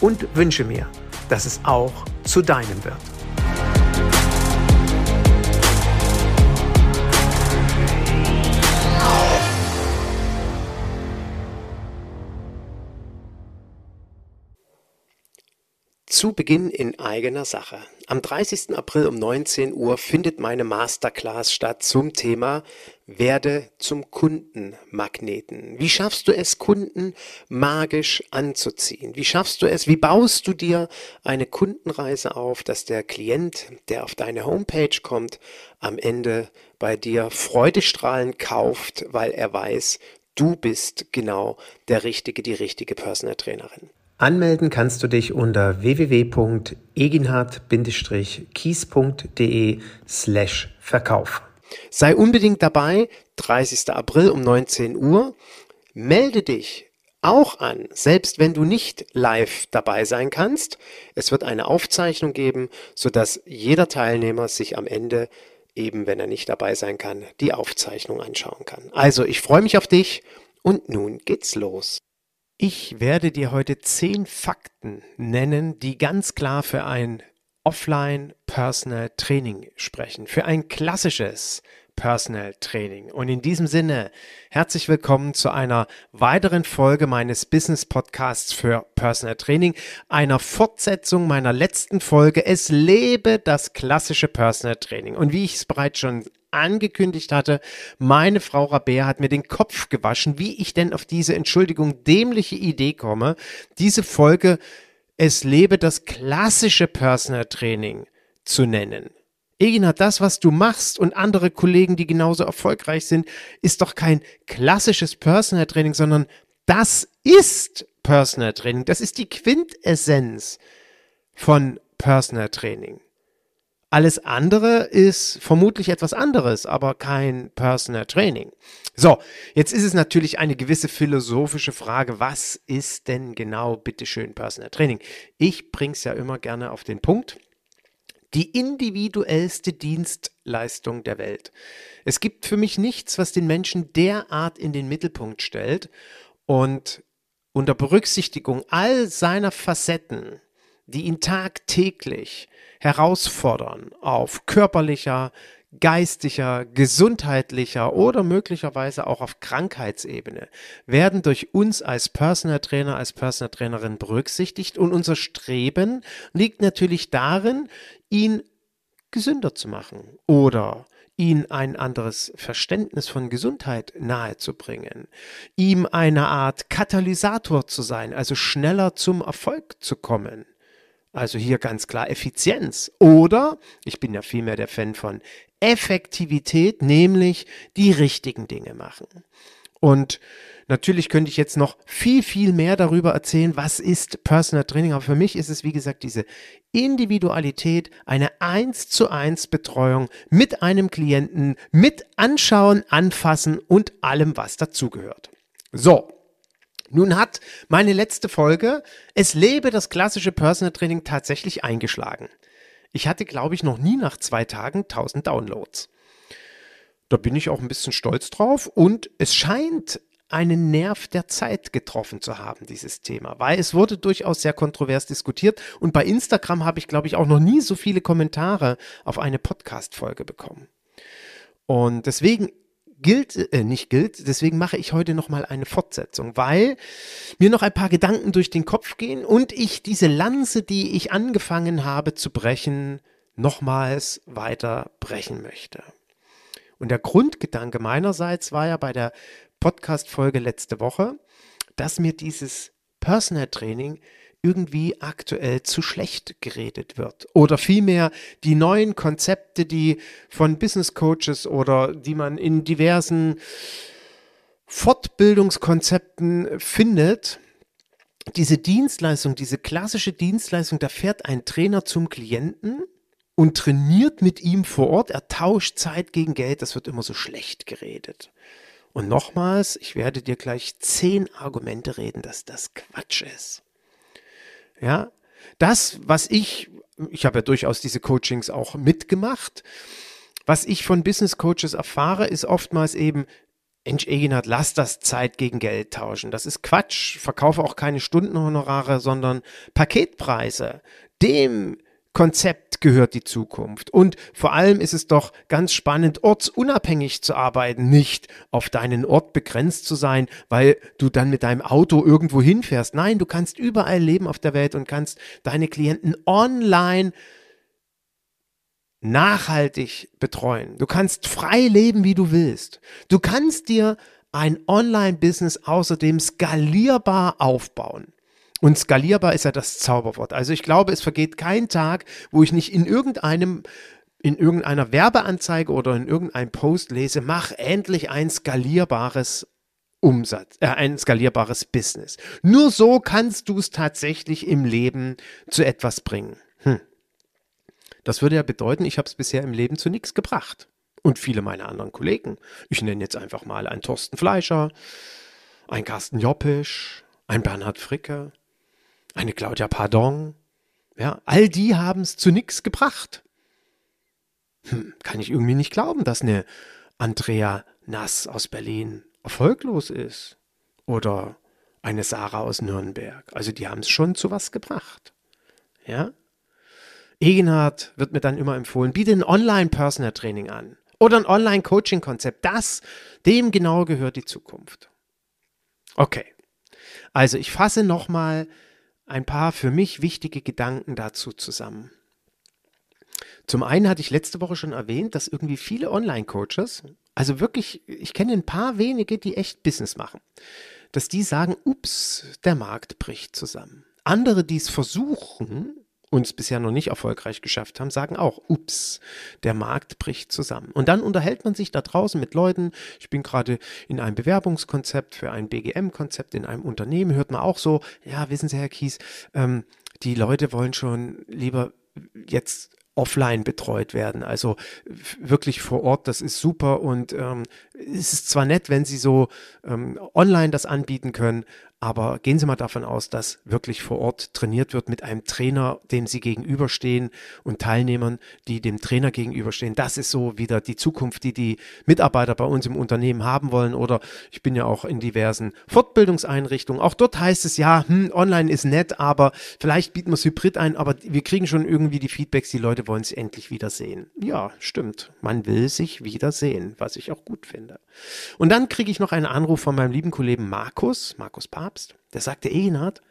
und wünsche mir, dass es auch zu deinem wird. Zu Beginn in eigener Sache. Am 30. April um 19 Uhr findet meine Masterclass statt zum Thema Werde zum Kundenmagneten. Wie schaffst du es, Kunden magisch anzuziehen? Wie schaffst du es, wie baust du dir eine Kundenreise auf, dass der Klient, der auf deine Homepage kommt, am Ende bei dir freudestrahlend kauft, weil er weiß, du bist genau der Richtige, die richtige Personal Trainerin. Anmelden kannst du dich unter www.eginhard-kies.de slash Verkauf. Sei unbedingt dabei, 30. April um 19 Uhr. Melde dich auch an, selbst wenn du nicht live dabei sein kannst. Es wird eine Aufzeichnung geben, sodass jeder Teilnehmer sich am Ende, eben wenn er nicht dabei sein kann, die Aufzeichnung anschauen kann. Also, ich freue mich auf dich und nun geht's los. Ich werde dir heute zehn Fakten nennen, die ganz klar für ein Offline Personal Training sprechen, für ein klassisches Personal Training. Und in diesem Sinne, herzlich willkommen zu einer weiteren Folge meines Business Podcasts für Personal Training, einer Fortsetzung meiner letzten Folge. Es lebe das klassische Personal Training. Und wie ich es bereits schon angekündigt hatte, meine Frau Rabea hat mir den Kopf gewaschen, wie ich denn auf diese Entschuldigung dämliche Idee komme, diese Folge Es lebe das klassische Personal Training zu nennen. Egina, das, was du machst und andere Kollegen, die genauso erfolgreich sind, ist doch kein klassisches Personal Training, sondern das ist Personal Training. Das ist die Quintessenz von Personal Training. Alles andere ist vermutlich etwas anderes, aber kein Personal Training. So, jetzt ist es natürlich eine gewisse philosophische Frage, was ist denn genau bitteschön Personal Training? Ich bring's ja immer gerne auf den Punkt. Die individuellste Dienstleistung der Welt. Es gibt für mich nichts, was den Menschen derart in den Mittelpunkt stellt und unter Berücksichtigung all seiner Facetten, die ihn tagtäglich herausfordern auf körperlicher, geistlicher, gesundheitlicher oder möglicherweise auch auf Krankheitsebene, werden durch uns als Personal Trainer, als Personal Trainerin berücksichtigt und unser Streben liegt natürlich darin, ihn gesünder zu machen oder ihn ein anderes Verständnis von Gesundheit nahezubringen, ihm eine Art Katalysator zu sein, also schneller zum Erfolg zu kommen. Also hier ganz klar Effizienz. Oder, ich bin ja vielmehr der Fan von Effektivität, nämlich die richtigen Dinge machen. Und natürlich könnte ich jetzt noch viel, viel mehr darüber erzählen, was ist Personal Training. Aber für mich ist es, wie gesagt, diese Individualität, eine eins zu eins Betreuung mit einem Klienten, mit Anschauen, Anfassen und allem, was dazugehört. So, nun hat meine letzte Folge Es lebe das klassische Personal Training tatsächlich eingeschlagen. Ich hatte, glaube ich, noch nie nach zwei Tagen 1000 Downloads. Da bin ich auch ein bisschen stolz drauf und es scheint einen Nerv der Zeit getroffen zu haben, dieses Thema, weil es wurde durchaus sehr kontrovers diskutiert und bei Instagram habe ich, glaube ich, auch noch nie so viele Kommentare auf eine Podcast-Folge bekommen. Und deswegen gilt, äh, nicht gilt, deswegen mache ich heute nochmal eine Fortsetzung, weil mir noch ein paar Gedanken durch den Kopf gehen und ich diese Lanze, die ich angefangen habe zu brechen, nochmals weiter brechen möchte. Und der Grundgedanke meinerseits war ja bei der Podcast-Folge letzte Woche, dass mir dieses Personal Training irgendwie aktuell zu schlecht geredet wird. Oder vielmehr die neuen Konzepte, die von Business Coaches oder die man in diversen Fortbildungskonzepten findet, diese Dienstleistung, diese klassische Dienstleistung, da fährt ein Trainer zum Klienten und trainiert mit ihm vor Ort, er tauscht Zeit gegen Geld, das wird immer so schlecht geredet. Und nochmals, ich werde dir gleich zehn Argumente reden, dass das Quatsch ist. Ja, das, was ich, ich habe ja durchaus diese Coachings auch mitgemacht, was ich von Business Coaches erfahre, ist oftmals eben, Mensch, Egenhard, lass das Zeit gegen Geld tauschen. Das ist Quatsch. Verkaufe auch keine Stundenhonorare, sondern Paketpreise. Dem Konzept gehört die Zukunft. Und vor allem ist es doch ganz spannend, ortsunabhängig zu arbeiten, nicht auf deinen Ort begrenzt zu sein, weil du dann mit deinem Auto irgendwo hinfährst. Nein, du kannst überall leben auf der Welt und kannst deine Klienten online nachhaltig betreuen. Du kannst frei leben, wie du willst. Du kannst dir ein Online-Business außerdem skalierbar aufbauen. Und skalierbar ist ja das Zauberwort. Also ich glaube, es vergeht kein Tag, wo ich nicht in irgendeinem in irgendeiner Werbeanzeige oder in irgendeinem Post lese, mach endlich ein skalierbares Umsatz, äh, ein skalierbares Business. Nur so kannst du es tatsächlich im Leben zu etwas bringen. Hm. Das würde ja bedeuten, ich habe es bisher im Leben zu nichts gebracht. Und viele meiner anderen Kollegen. Ich nenne jetzt einfach mal einen Thorsten Fleischer, einen Carsten Joppisch, einen Bernhard Fricke, eine Claudia Pardon, ja, all die haben es zu nichts gebracht. Hm, kann ich irgendwie nicht glauben, dass eine Andrea Nass aus Berlin erfolglos ist. Oder eine Sarah aus Nürnberg. Also die haben es schon zu was gebracht. Ja? Egenhard wird mir dann immer empfohlen, biete ein Online-Personal-Training an. Oder ein Online-Coaching-Konzept. Das, dem genau gehört die Zukunft. Okay. Also ich fasse nochmal ein paar für mich wichtige Gedanken dazu zusammen. Zum einen hatte ich letzte Woche schon erwähnt, dass irgendwie viele Online-Coaches, also wirklich, ich kenne ein paar wenige, die echt Business machen, dass die sagen, ups, der Markt bricht zusammen. Andere, die es versuchen, uns bisher noch nicht erfolgreich geschafft haben, sagen auch, ups, der Markt bricht zusammen. Und dann unterhält man sich da draußen mit Leuten. Ich bin gerade in einem Bewerbungskonzept für ein BGM-Konzept in einem Unternehmen, hört man auch so, ja, wissen Sie, Herr Kies, ähm, die Leute wollen schon lieber jetzt offline betreut werden. Also wirklich vor Ort, das ist super und ähm, es ist zwar nett, wenn Sie so ähm, online das anbieten können, aber gehen Sie mal davon aus, dass wirklich vor Ort trainiert wird mit einem Trainer, dem Sie gegenüberstehen und Teilnehmern, die dem Trainer gegenüberstehen. Das ist so wieder die Zukunft, die die Mitarbeiter bei uns im Unternehmen haben wollen. Oder ich bin ja auch in diversen Fortbildungseinrichtungen. Auch dort heißt es ja, hm, online ist nett, aber vielleicht bieten wir es hybrid ein, aber wir kriegen schon irgendwie die Feedbacks, die Leute wollen sich endlich wiedersehen. Ja, stimmt. Man will sich wiedersehen, was ich auch gut finde. Und dann kriege ich noch einen Anruf von meinem lieben Kollegen Markus, Markus Paar Papst. Der sagte, Egenhard,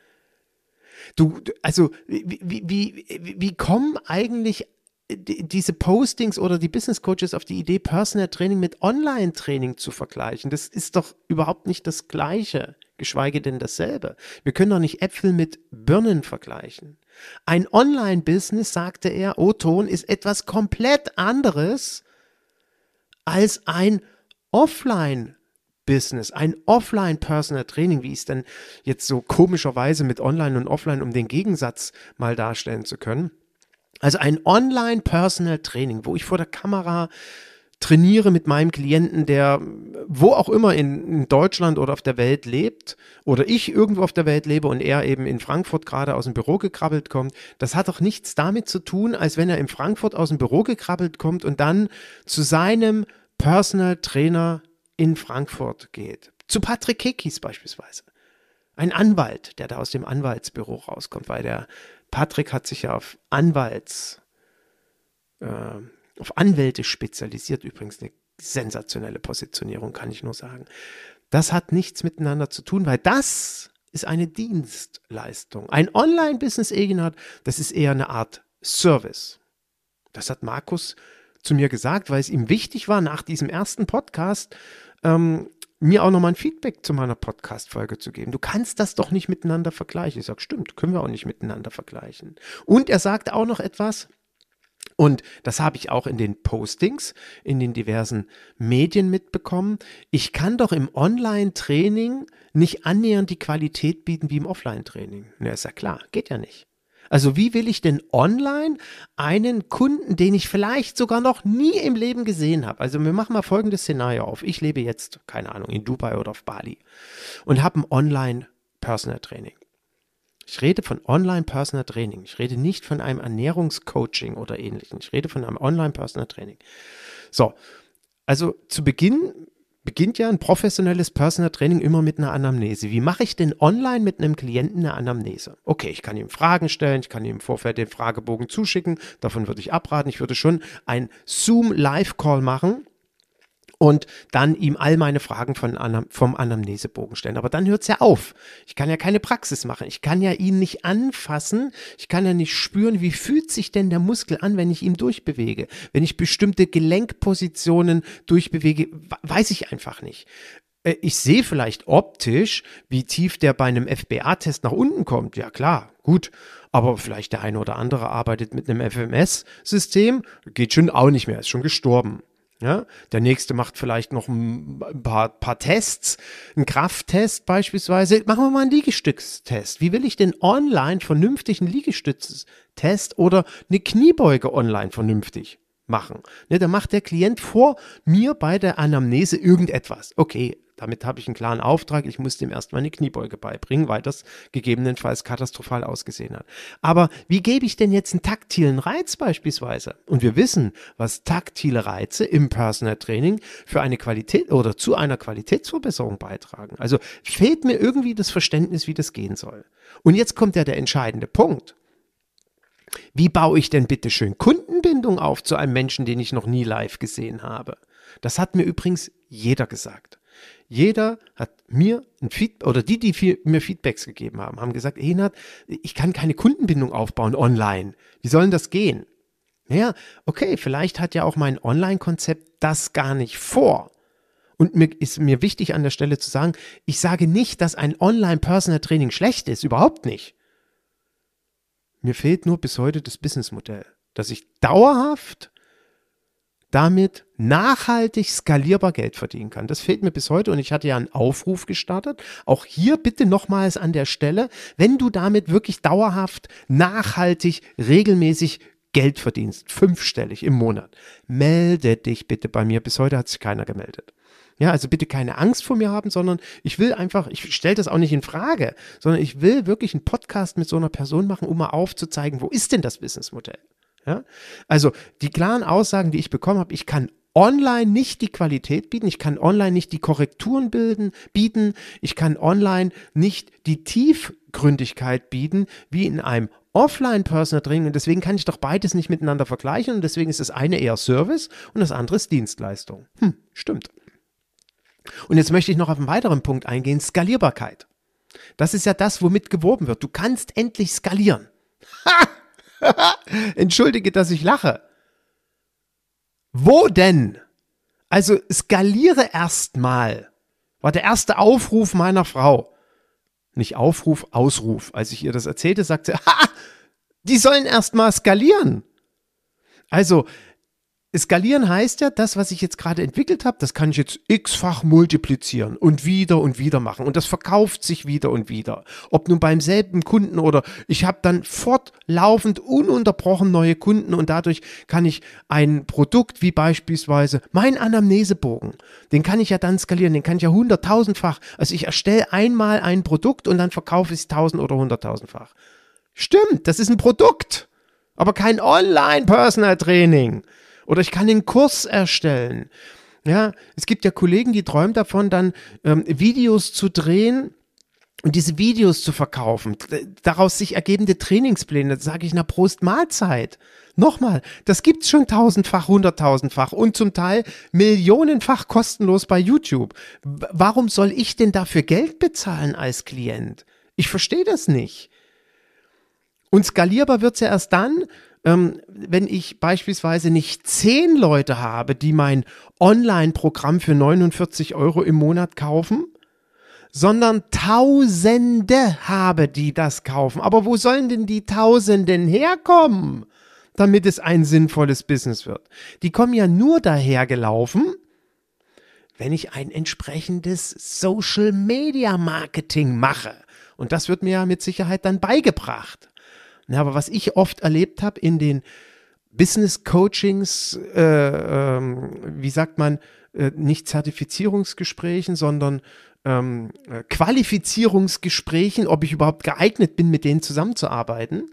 du, also wie, wie, wie, kommen eigentlich diese Postings oder die Business Coaches auf die Idee, Personal Training mit Online Training zu vergleichen? Das ist doch überhaupt nicht das Gleiche, geschweige denn dasselbe. Wir können doch nicht Äpfel mit Birnen vergleichen. Ein Online-Business, sagte er, O-Ton, ist etwas komplett anderes als ein Offline Business, ein Offline-Personal Training, wie ich es denn jetzt so komischerweise mit Online und Offline, um den Gegensatz mal darstellen zu können. Also ein Online-Personal Training, wo ich vor der Kamera trainiere mit meinem Klienten, der wo auch immer in, in, Deutschland oder auf der Welt lebt oder ich irgendwo auf der Welt lebe und er eben in Frankfurt gerade aus dem Büro gekrabbelt kommt, das hat doch nichts damit zu tun, als wenn er in Frankfurt aus dem Büro gekrabbelt kommt und dann zu seinem Personal Trainer in Frankfurt geht. Zu Patrick Kekis beispielsweise. Ein Anwalt, der da aus dem Anwaltsbüro rauskommt, weil der Patrick hat sich ja auf Anwalts, äh, auf Anwälte spezialisiert. Übrigens eine sensationelle Positionierung, kann ich nur sagen. Das hat nichts miteinander zu tun, weil das ist eine Dienstleistung. Ein Online-Business, Eginhard, das ist eher eine Art Service. Das hat Markus zu mir gesagt, weil es ihm wichtig war, nach diesem ersten Podcast ähm, mir auch nochmal ein Feedback zu meiner Podcast-Folge zu geben. Du kannst das doch nicht miteinander vergleichen. Ich sage, stimmt, können wir auch nicht miteinander vergleichen. Und er sagte auch noch etwas, und das habe ich auch in den Postings, in den diversen Medien mitbekommen. Ich kann doch im Online-Training nicht annähernd die Qualität bieten wie im Offline-Training. Na, ist ja klar, geht ja nicht. Also wie will ich denn online einen Kunden, den ich vielleicht sogar noch nie im Leben gesehen habe? Also wir machen mal folgendes Szenario auf. Ich lebe jetzt, keine Ahnung, in Dubai oder auf Bali und habe ein Online Personal Training. Ich rede von Online Personal Training. Ich rede nicht von einem Ernährungscoaching oder ähnlichem. Ich rede von einem Online Personal Training. So, also zu Beginn beginnt ja ein professionelles Personal Training immer mit einer Anamnese. Wie mache ich denn online mit einem Klienten eine Anamnese? Okay, ich kann ihm Fragen stellen, ich kann ihm im Vorfeld den Fragebogen zuschicken. Davon würde ich abraten. Ich würde schon ein Zoom Live Call machen und dann ihm all meine Fragen von Anam vom Anamnesebogen stellen. Aber dann hört es ja auf. Ich kann ja keine Praxis machen. Ich kann ja ihn nicht anfassen. Ich kann ja nicht spüren, wie fühlt sich denn der Muskel an, wenn ich ihn durchbewege. Wenn ich bestimmte Gelenkpositionen durchbewege, weiß ich einfach nicht. Äh, ich sehe vielleicht optisch, wie tief der bei einem FBA-Test nach unten kommt. Ja klar, gut. Aber vielleicht der eine oder andere arbeitet mit einem FMS-System, geht schon auch nicht mehr, ist schon gestorben. Ja, der nächste macht vielleicht noch ein paar, paar Tests, einen Krafttest beispielsweise. Machen wir mal einen Liegestütztest. Wie will ich denn online vernünftig einen Liegestütztest oder eine Kniebeuge online vernünftig machen? Ne, da macht der Klient vor mir bei der Anamnese irgendetwas. Okay, damit habe ich einen klaren Auftrag. Ich muss dem erstmal eine Kniebeuge beibringen, weil das gegebenenfalls katastrophal ausgesehen hat. Aber wie gebe ich denn jetzt einen taktilen Reiz beispielsweise? Und wir wissen, was taktile Reize im Personal Training für eine Qualität oder zu einer Qualitätsverbesserung beitragen. Also fehlt mir irgendwie das Verständnis, wie das gehen soll. Und jetzt kommt ja der entscheidende Punkt. Wie baue ich denn bitte schön Kundenbindung auf zu einem Menschen, den ich noch nie live gesehen habe? Das hat mir übrigens jeder gesagt. Jeder hat mir ein Feedback, oder die, die viel, mir Feedbacks gegeben haben, haben gesagt, Enat, ich kann keine Kundenbindung aufbauen online. Wie soll denn das gehen? Ja, okay, vielleicht hat ja auch mein Online-Konzept das gar nicht vor. Und mir ist mir wichtig an der Stelle zu sagen, ich sage nicht, dass ein Online-Personal-Training schlecht ist, überhaupt nicht. Mir fehlt nur bis heute das Businessmodell, dass ich dauerhaft damit nachhaltig skalierbar Geld verdienen kann. Das fehlt mir bis heute und ich hatte ja einen Aufruf gestartet. Auch hier bitte nochmals an der Stelle, wenn du damit wirklich dauerhaft, nachhaltig, regelmäßig Geld verdienst, fünfstellig im Monat, melde dich bitte bei mir. Bis heute hat sich keiner gemeldet. Ja, also bitte keine Angst vor mir haben, sondern ich will einfach, ich stelle das auch nicht in Frage, sondern ich will wirklich einen Podcast mit so einer Person machen, um mal aufzuzeigen, wo ist denn das Businessmodell? Ja? Also die klaren Aussagen, die ich bekommen habe, ich kann online nicht die Qualität bieten, ich kann online nicht die Korrekturen bilden, bieten, ich kann online nicht die Tiefgründigkeit bieten, wie in einem Offline-Personal Training und deswegen kann ich doch beides nicht miteinander vergleichen und deswegen ist das eine eher Service und das andere ist Dienstleistung. Hm, stimmt. Und jetzt möchte ich noch auf einen weiteren Punkt eingehen, Skalierbarkeit. Das ist ja das, womit geworben wird. Du kannst endlich skalieren. Ha! Entschuldige, dass ich lache. Wo denn? Also skaliere erstmal. War der erste Aufruf meiner Frau. Nicht Aufruf, Ausruf. Als ich ihr das erzählte, sagte sie, ha, die sollen erstmal skalieren. Also, Skalieren heißt ja, das, was ich jetzt gerade entwickelt habe, das kann ich jetzt x-fach multiplizieren und wieder und wieder machen. Und das verkauft sich wieder und wieder. Ob nun beim selben Kunden oder ich habe dann fortlaufend ununterbrochen neue Kunden und dadurch kann ich ein Produkt wie beispielsweise mein Anamnesebogen, den kann ich ja dann skalieren, den kann ich ja hunderttausendfach. Also ich erstelle einmal ein Produkt und dann verkaufe ich es tausend oder hunderttausendfach. Stimmt, das ist ein Produkt, aber kein Online-Personal-Training. Oder ich kann den Kurs erstellen. Ja, es gibt ja Kollegen, die träumen davon, dann ähm, Videos zu drehen und diese Videos zu verkaufen. Daraus sich ergebende Trainingspläne, sage ich, na Prost Mahlzeit. Nochmal, das gibt's schon tausendfach, hunderttausendfach und zum Teil millionenfach kostenlos bei YouTube. Warum soll ich denn dafür Geld bezahlen als Klient? Ich verstehe das nicht. Und skalierbar wird's ja erst dann, ähm, wenn ich beispielsweise nicht zehn Leute habe, die mein Online-Programm für 49 Euro im Monat kaufen, sondern Tausende habe, die das kaufen. Aber wo sollen denn die Tausenden herkommen, damit es ein sinnvolles Business wird? Die kommen ja nur dahergelaufen, wenn ich ein entsprechendes Social Media Marketing mache. Und das wird mir ja mit Sicherheit dann beigebracht. Ja, aber was ich oft erlebt habe in den Business Coachings, äh, ähm, wie sagt man, äh, nicht Zertifizierungsgesprächen, sondern ähm, äh, Qualifizierungsgesprächen, ob ich überhaupt geeignet bin, mit denen zusammenzuarbeiten.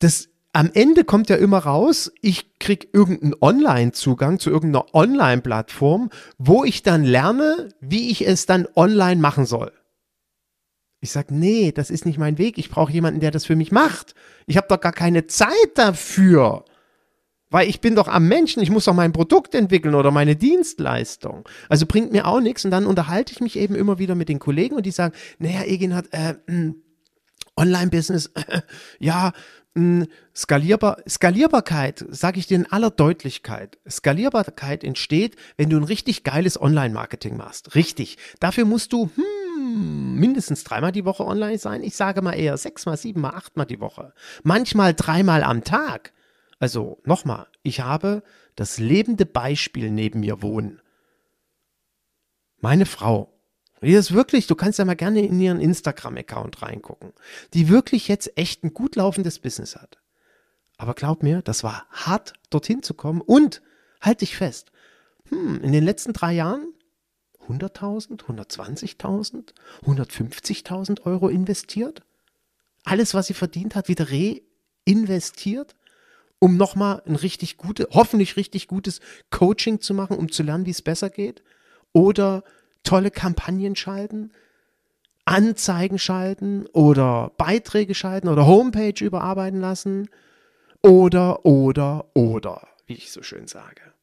Das am Ende kommt ja immer raus, ich krieg irgendeinen Online-Zugang zu irgendeiner Online-Plattform, wo ich dann lerne, wie ich es dann online machen soll. Ich sage, nee, das ist nicht mein Weg. Ich brauche jemanden, der das für mich macht. Ich habe doch gar keine Zeit dafür. Weil ich bin doch am Menschen, ich muss doch mein Produkt entwickeln oder meine Dienstleistung. Also bringt mir auch nichts. Und dann unterhalte ich mich eben immer wieder mit den Kollegen und die sagen, naja, Egin hat äh, hm, Online-Business, äh, ja, mh, hm, skalierbar, Skalierbarkeit, sage ich dir in aller Deutlichkeit. Skalierbarkeit entsteht, wenn du ein richtig geiles Online-Marketing machst. Richtig. Dafür musst du, hm, mindestens dreimal die Woche online sein. Ich sage mal eher sechsmal, siebenmal, achtmal die Woche. Manchmal dreimal am Tag. Also nochmal, ich habe das lebende Beispiel neben mir wohnen. Meine Frau, die ist wirklich, du kannst ja mal gerne in ihren Instagram-Account reingucken, die wirklich jetzt echt ein gut laufendes Business hat. Aber glaub mir, das war hart, dorthin zu kommen und halt dich fest. Hm, in den letzten drei Jahren 100.000, 120.000, 150.000 Euro investiert. Alles, was sie verdient hat, wieder reinvestiert, um nochmal ein richtig gutes, hoffentlich richtig gutes Coaching zu machen, um zu lernen, wie es besser geht. Oder tolle Kampagnen schalten, Anzeigen schalten oder Beiträge schalten oder Homepage überarbeiten lassen. Oder, oder, oder, wie ich so schön sage.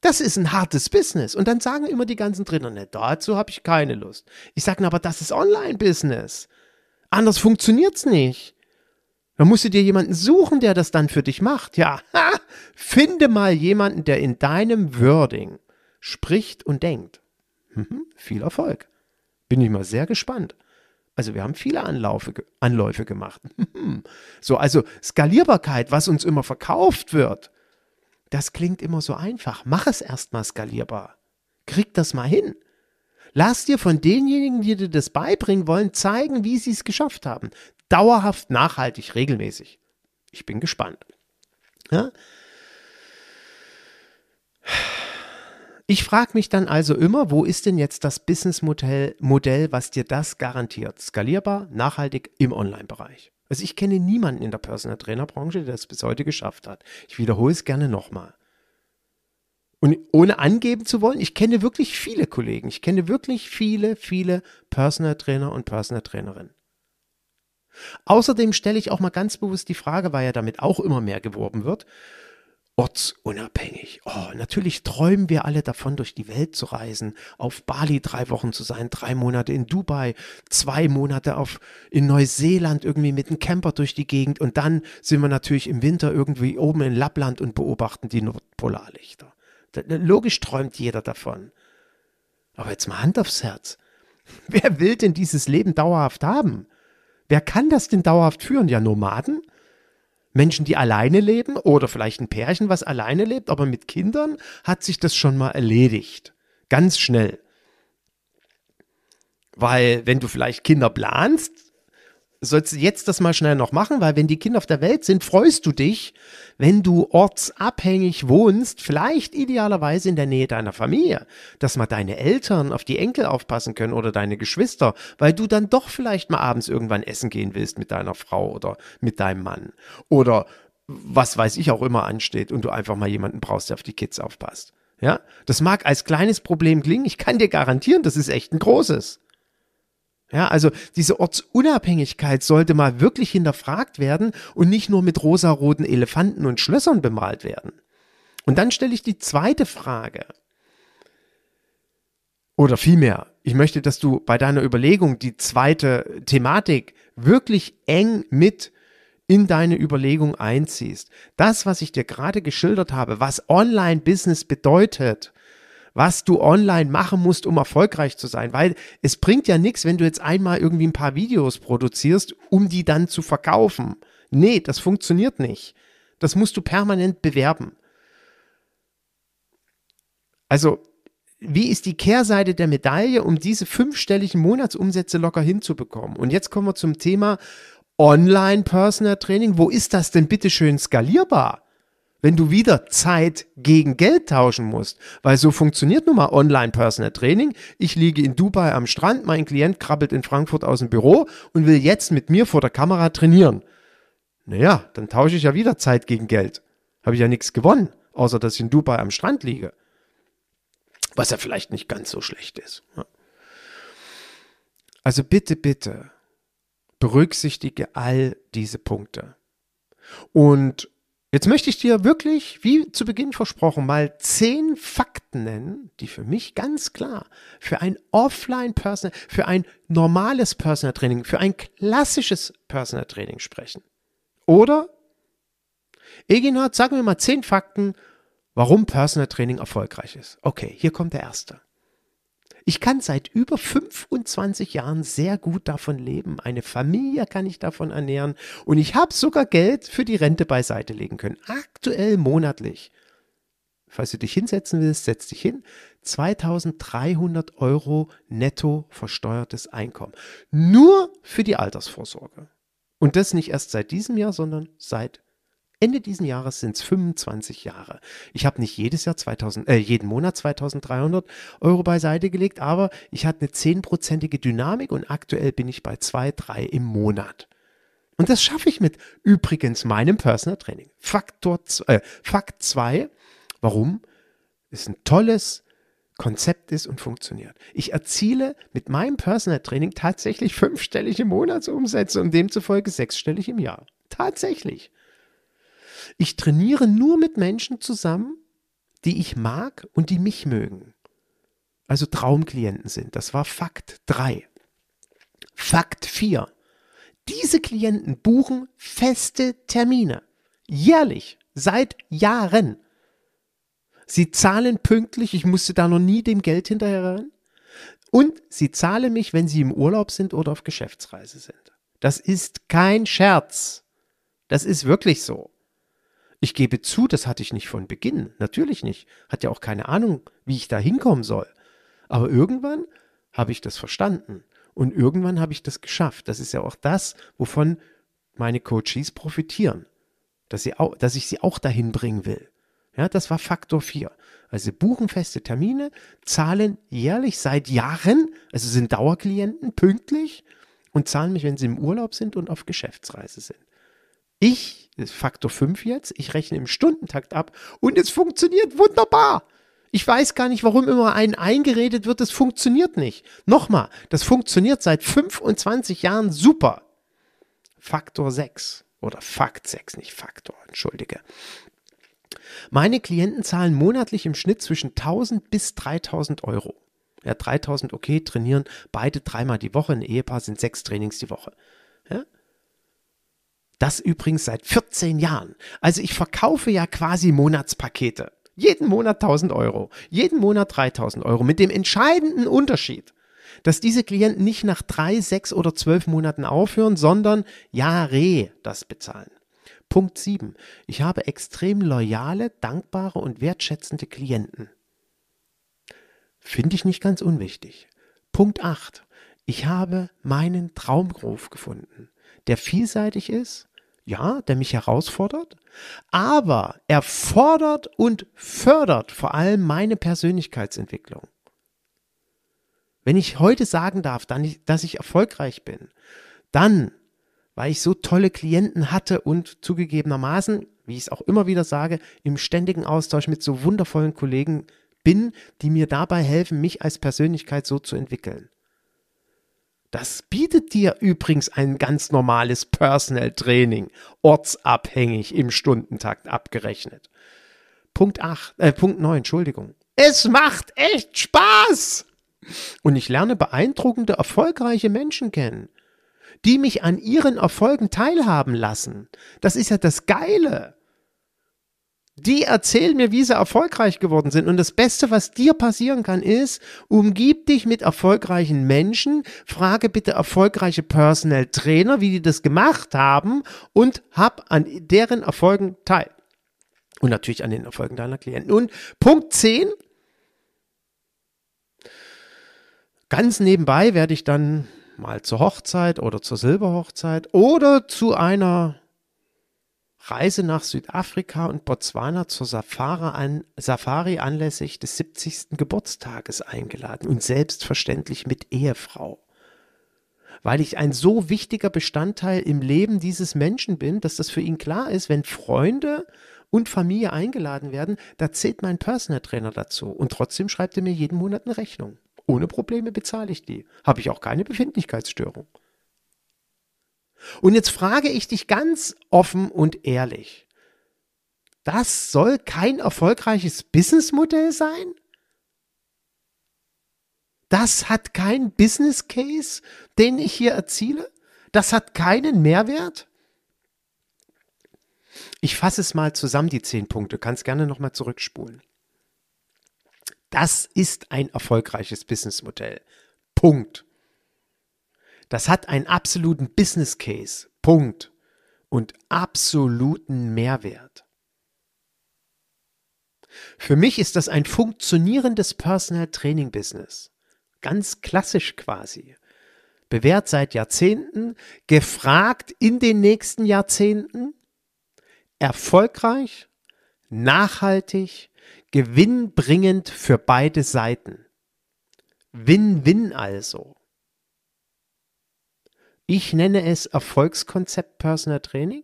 Das ist ein hartes Business. Und dann sagen immer die ganzen Trainer, ne, dazu habe ich keine Lust. Ich sage, aber das ist Online-Business. Anders funktioniert's nicht. Da musst du dir jemanden suchen, der das dann für dich macht. Ja, ha, finde mal jemanden, der in deinem Wording spricht und denkt. Mhm, viel Erfolg. Bin ich mal sehr gespannt. Also wir haben viele Anlaufe, Anläufe gemacht. so, also Skalierbarkeit, was uns immer verkauft wird, das klingt immer so einfach. Mach es erstmal skalierbar. Krieg das mal hin. Lass dir von denjenigen, die dir das beibringen wollen, zeigen, wie sie es geschafft haben. Dauerhaft, nachhaltig, regelmäßig. Ich bin gespannt. Ja? Ich frage mich dann also immer, wo ist denn jetzt das Businessmodell, Modell, was dir das garantiert? Skalierbar, nachhaltig im Online-Bereich. Also ich kenne niemanden in der Personal Trainer Branche, der das bis heute geschafft hat. Ich wiederhole es gerne nochmal. Und ohne angeben zu wollen, ich kenne wirklich viele Kollegen. Ich kenne wirklich viele, viele Personal Trainer und Personal Trainerinnen. Außerdem stelle ich auch mal ganz bewusst die Frage, weil ja damit auch immer mehr geworben wird, ortsunabhängig. Oh, natürlich träumen wir alle davon, durch die Welt zu reisen, auf Bali drei Wochen zu sein, drei Monate in Dubai, zwei Monate auf, in Neuseeland irgendwie mit einem Camper durch die Gegend und dann sind wir natürlich im Winter irgendwie oben in Lappland und beobachten die Nordpolarlichter. Logisch träumt jeder davon. Aber jetzt mal Hand aufs Herz. Wer will denn dieses Leben dauerhaft haben? Wer kann das denn dauerhaft führen? Ja, Nomaden? Menschen, die alleine leben oder vielleicht ein Pärchen, was alleine lebt, aber mit Kindern hat sich das schon mal erledigt. Ganz schnell. Weil wenn du vielleicht Kinder planst, sollst du jetzt das mal schnell noch machen, weil wenn die Kinder auf der Welt sind, freust du dich, wenn du ortsabhängig wohnst, vielleicht idealerweise in der Nähe deiner Familie, dass mal deine Eltern auf die Enkel aufpassen können oder deine Geschwister, weil du dann doch vielleicht mal abends irgendwann essen gehen willst mit deiner Frau oder mit deinem Mann oder was weiß ich auch immer ansteht und du einfach mal jemanden brauchst, der auf die Kids aufpasst. Ja, das mag als kleines Problem klingen, ich kann dir garantieren, das ist echt ein großes. Ja, also diese Ortsunabhängigkeit sollte mal wirklich hinterfragt werden und nicht nur mit rosaroten Elefanten und Schlössern bemalt werden. Und dann stelle ich die zweite Frage. Oder vielmehr, ich möchte, dass du bei deiner Überlegung die zweite Thematik wirklich eng mit in deine Überlegung einziehst. Das, was ich dir gerade geschildert habe, was Online-Business bedeutet, was du online machen musst, um erfolgreich zu sein. Weil es bringt ja nichts, wenn du jetzt einmal irgendwie ein paar Videos produzierst, um die dann zu verkaufen. Nee, das funktioniert nicht. Das musst du permanent bewerben. Also, wie ist die Kehrseite der Medaille, um diese fünfstelligen Monatsumsätze locker hinzubekommen? Und jetzt kommen wir zum Thema Online-Personal Training. Wo ist das denn bitte schön skalierbar? Wenn du wieder Zeit gegen Geld tauschen musst, weil so funktioniert nun mal Online-Personal Training. Ich liege in Dubai am Strand, mein Klient krabbelt in Frankfurt aus dem Büro und will jetzt mit mir vor der Kamera trainieren. Naja, dann tausche ich ja wieder Zeit gegen Geld. Habe ich ja nichts gewonnen, außer dass ich in Dubai am Strand liege. Was ja vielleicht nicht ganz so schlecht ist. Also bitte, bitte, berücksichtige all diese Punkte. Und Jetzt möchte ich dir wirklich, wie zu Beginn versprochen, mal zehn Fakten nennen, die für mich ganz klar für ein Offline-Personal, für ein normales Personal Training, für ein klassisches Personal Training sprechen. Oder, Eginhard, sagen wir mal zehn Fakten, warum Personal Training erfolgreich ist. Okay, hier kommt der erste. Ich kann seit über 25 Jahren sehr gut davon leben. Eine Familie kann ich davon ernähren und ich habe sogar Geld für die Rente beiseite legen können. Aktuell monatlich. Falls du dich hinsetzen willst, setz dich hin. 2300 Euro netto versteuertes Einkommen. Nur für die Altersvorsorge. Und das nicht erst seit diesem Jahr, sondern seit Ende diesen Jahres sind es 25 Jahre. Ich habe nicht jedes Jahr 2000, äh, jeden Monat 2300 Euro beiseite gelegt, aber ich hatte eine zehnprozentige Dynamik und aktuell bin ich bei zwei, drei im Monat. Und das schaffe ich mit übrigens meinem Personal Training. Faktor, äh, Fakt 2, warum? Es ein tolles Konzept ist und funktioniert. Ich erziele mit meinem Personal Training tatsächlich fünfstellige Monatsumsätze und demzufolge sechsstellig im Jahr. Tatsächlich. Ich trainiere nur mit Menschen zusammen, die ich mag und die mich mögen. Also Traumklienten sind. Das war Fakt 3. Fakt 4. Diese Klienten buchen feste Termine. Jährlich. Seit Jahren. Sie zahlen pünktlich. Ich musste da noch nie dem Geld hinterherrennen. Und sie zahlen mich, wenn sie im Urlaub sind oder auf Geschäftsreise sind. Das ist kein Scherz. Das ist wirklich so. Ich gebe zu, das hatte ich nicht von Beginn. Natürlich nicht. Hat ja auch keine Ahnung, wie ich da hinkommen soll. Aber irgendwann habe ich das verstanden. Und irgendwann habe ich das geschafft. Das ist ja auch das, wovon meine Coaches profitieren. Dass, sie auch, dass ich sie auch dahin bringen will. Ja, das war Faktor 4. Also buchen feste Termine, zahlen jährlich seit Jahren, also sind Dauerklienten pünktlich und zahlen mich, wenn sie im Urlaub sind und auf Geschäftsreise sind. Ich Faktor 5 jetzt. Ich rechne im Stundentakt ab und es funktioniert wunderbar. Ich weiß gar nicht, warum immer einen eingeredet wird, es funktioniert nicht. Nochmal, das funktioniert seit 25 Jahren super. Faktor 6 oder Fakt 6, nicht Faktor, entschuldige. Meine Klienten zahlen monatlich im Schnitt zwischen 1000 bis 3000 Euro. Ja, 3000, okay, trainieren beide dreimal die Woche. Ein Ehepaar sind sechs Trainings die Woche. Ja? Das übrigens seit 14 Jahren. Also ich verkaufe ja quasi Monatspakete. Jeden Monat 1000 Euro, jeden Monat 3000 Euro. Mit dem entscheidenden Unterschied, dass diese Klienten nicht nach drei, sechs oder zwölf Monaten aufhören, sondern Jahre das bezahlen. Punkt 7. Ich habe extrem loyale, dankbare und wertschätzende Klienten. Finde ich nicht ganz unwichtig. Punkt 8. Ich habe meinen Traumberuf gefunden, der vielseitig ist, ja, der mich herausfordert, aber er fordert und fördert vor allem meine Persönlichkeitsentwicklung. Wenn ich heute sagen darf, dass ich erfolgreich bin, dann, weil ich so tolle Klienten hatte und zugegebenermaßen, wie ich es auch immer wieder sage, im ständigen Austausch mit so wundervollen Kollegen bin, die mir dabei helfen, mich als Persönlichkeit so zu entwickeln. Das bietet dir übrigens ein ganz normales Personal Training, ortsabhängig im Stundentakt abgerechnet. Punkt 8, äh, Punkt 9, Entschuldigung. Es macht echt Spaß! Und ich lerne beeindruckende, erfolgreiche Menschen kennen, die mich an ihren Erfolgen teilhaben lassen. Das ist ja das Geile. Die erzählen mir, wie sie erfolgreich geworden sind. Und das Beste, was dir passieren kann, ist, umgib dich mit erfolgreichen Menschen, frage bitte erfolgreiche Personal Trainer, wie die das gemacht haben und hab an deren Erfolgen teil. Und natürlich an den Erfolgen deiner Klienten. Und Punkt 10. Ganz nebenbei werde ich dann mal zur Hochzeit oder zur Silberhochzeit oder zu einer Reise nach Südafrika und Botswana zur Safari, an, Safari anlässlich des 70. Geburtstages eingeladen und selbstverständlich mit Ehefrau. Weil ich ein so wichtiger Bestandteil im Leben dieses Menschen bin, dass das für ihn klar ist, wenn Freunde und Familie eingeladen werden, da zählt mein Personal Trainer dazu. Und trotzdem schreibt er mir jeden Monat eine Rechnung. Ohne Probleme bezahle ich die. Habe ich auch keine Befindlichkeitsstörung. Und jetzt frage ich dich ganz offen und ehrlich. Das soll kein erfolgreiches Businessmodell sein? Das hat kein Business Case, den ich hier erziele? Das hat keinen Mehrwert? Ich fasse es mal zusammen, die zehn Punkte. Kannst gerne nochmal zurückspulen. Das ist ein erfolgreiches Businessmodell. Punkt. Das hat einen absoluten Business Case. Punkt. Und absoluten Mehrwert. Für mich ist das ein funktionierendes Personal Training Business. Ganz klassisch quasi. Bewährt seit Jahrzehnten, gefragt in den nächsten Jahrzehnten, erfolgreich, nachhaltig, gewinnbringend für beide Seiten. Win-win also. Ich nenne es Erfolgskonzept Personal Training.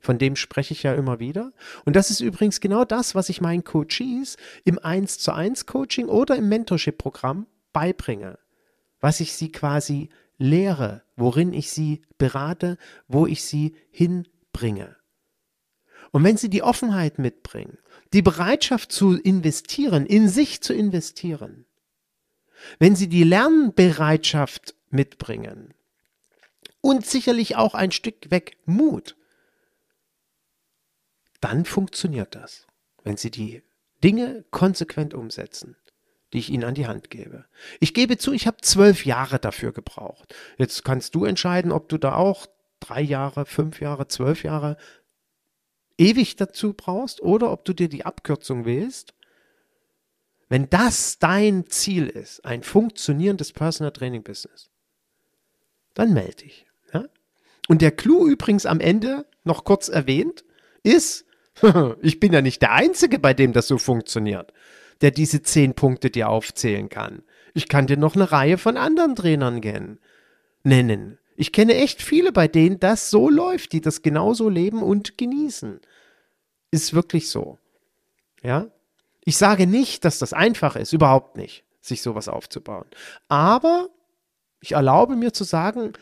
Von dem spreche ich ja immer wieder. Und das ist übrigens genau das, was ich meinen Coaches im 1 zu 1 Coaching oder im Mentorship Programm beibringe. Was ich sie quasi lehre, worin ich sie berate, wo ich sie hinbringe. Und wenn sie die Offenheit mitbringen, die Bereitschaft zu investieren, in sich zu investieren, wenn sie die Lernbereitschaft mitbringen, und sicherlich auch ein Stück weg Mut, dann funktioniert das, wenn Sie die Dinge konsequent umsetzen, die ich Ihnen an die Hand gebe. Ich gebe zu, ich habe zwölf Jahre dafür gebraucht. Jetzt kannst du entscheiden, ob du da auch drei Jahre, fünf Jahre, zwölf Jahre ewig dazu brauchst oder ob du dir die Abkürzung wählst. Wenn das dein Ziel ist, ein funktionierendes Personal Training Business, dann melde dich. Und der Clou übrigens am Ende, noch kurz erwähnt, ist, ich bin ja nicht der Einzige, bei dem das so funktioniert, der diese zehn Punkte dir aufzählen kann. Ich kann dir noch eine Reihe von anderen Trainern nennen. Ich kenne echt viele, bei denen das so läuft, die das genauso leben und genießen. Ist wirklich so. Ja? Ich sage nicht, dass das einfach ist, überhaupt nicht, sich sowas aufzubauen. Aber ich erlaube mir zu sagen,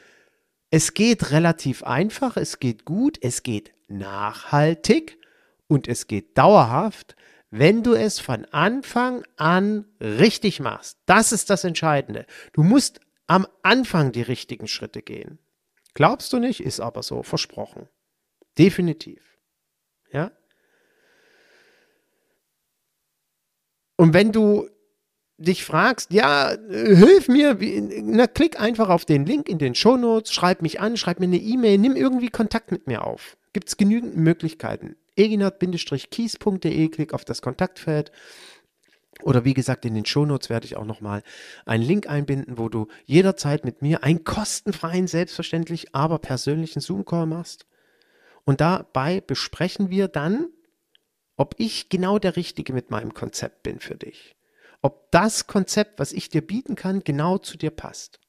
es geht relativ einfach, es geht gut, es geht nachhaltig und es geht dauerhaft, wenn du es von Anfang an richtig machst. Das ist das Entscheidende. Du musst am Anfang die richtigen Schritte gehen. Glaubst du nicht, ist aber so versprochen. Definitiv. Ja? Und wenn du dich fragst, ja, hilf mir, na, klick einfach auf den Link in den Shownotes, schreib mich an, schreib mir eine E-Mail, nimm irgendwie Kontakt mit mir auf. Gibt es genügend Möglichkeiten. eginat-kies.de, klick auf das Kontaktfeld. Oder wie gesagt, in den Shownotes werde ich auch nochmal einen Link einbinden, wo du jederzeit mit mir einen kostenfreien, selbstverständlich, aber persönlichen Zoom-Call machst. Und dabei besprechen wir dann, ob ich genau der Richtige mit meinem Konzept bin für dich ob das Konzept, was ich dir bieten kann, genau zu dir passt.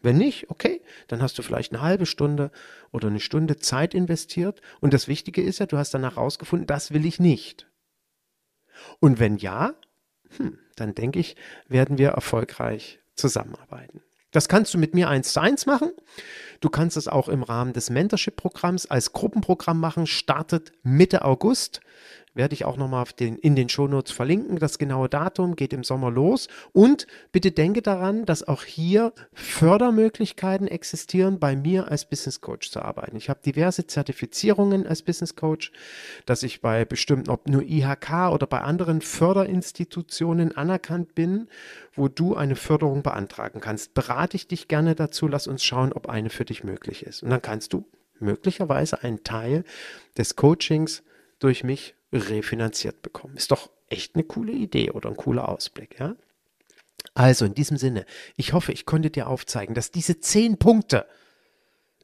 Wenn nicht, okay, dann hast du vielleicht eine halbe Stunde oder eine Stunde Zeit investiert und das Wichtige ist ja, du hast danach herausgefunden, das will ich nicht. Und wenn ja, hm, dann denke ich, werden wir erfolgreich zusammenarbeiten. Das kannst du mit mir eins zu eins machen. Du kannst es auch im Rahmen des Mentorship-Programms als Gruppenprogramm machen. Startet Mitte August werde ich auch nochmal in den Shownotes verlinken. Das genaue Datum geht im Sommer los. Und bitte denke daran, dass auch hier Fördermöglichkeiten existieren, bei mir als Business Coach zu arbeiten. Ich habe diverse Zertifizierungen als Business Coach, dass ich bei bestimmten, ob nur IHK oder bei anderen Förderinstitutionen anerkannt bin, wo du eine Förderung beantragen kannst. Berate ich dich gerne dazu. Lass uns schauen, ob eine für dich möglich ist. Und dann kannst du möglicherweise einen Teil des Coachings durch mich refinanziert bekommen. Ist doch echt eine coole Idee oder ein cooler Ausblick, ja? Also in diesem Sinne, ich hoffe, ich konnte dir aufzeigen, dass diese zehn Punkte,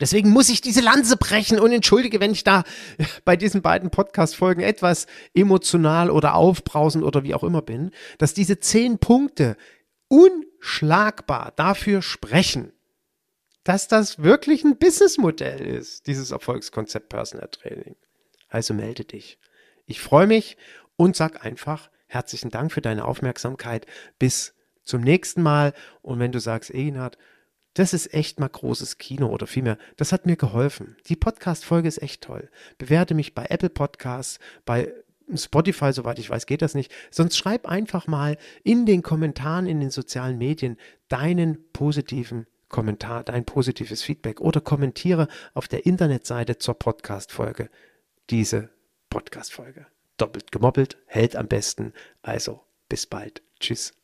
deswegen muss ich diese Lanze brechen und entschuldige, wenn ich da bei diesen beiden Podcast-Folgen etwas emotional oder aufbrausend oder wie auch immer bin, dass diese zehn Punkte unschlagbar dafür sprechen, dass das wirklich ein Businessmodell ist, dieses Erfolgskonzept Personal Training. Also melde dich. Ich freue mich und sag einfach herzlichen Dank für deine Aufmerksamkeit. Bis zum nächsten Mal. Und wenn du sagst, Eginhard, das ist echt mal großes Kino oder vielmehr, das hat mir geholfen. Die Podcast-Folge ist echt toll. Bewerte mich bei Apple Podcasts, bei Spotify, soweit ich weiß, geht das nicht. Sonst schreib einfach mal in den Kommentaren in den sozialen Medien deinen positiven Kommentar, dein positives Feedback oder kommentiere auf der Internetseite zur Podcast-Folge diese Podcast-Folge. Doppelt gemoppelt, hält am besten. Also bis bald. Tschüss.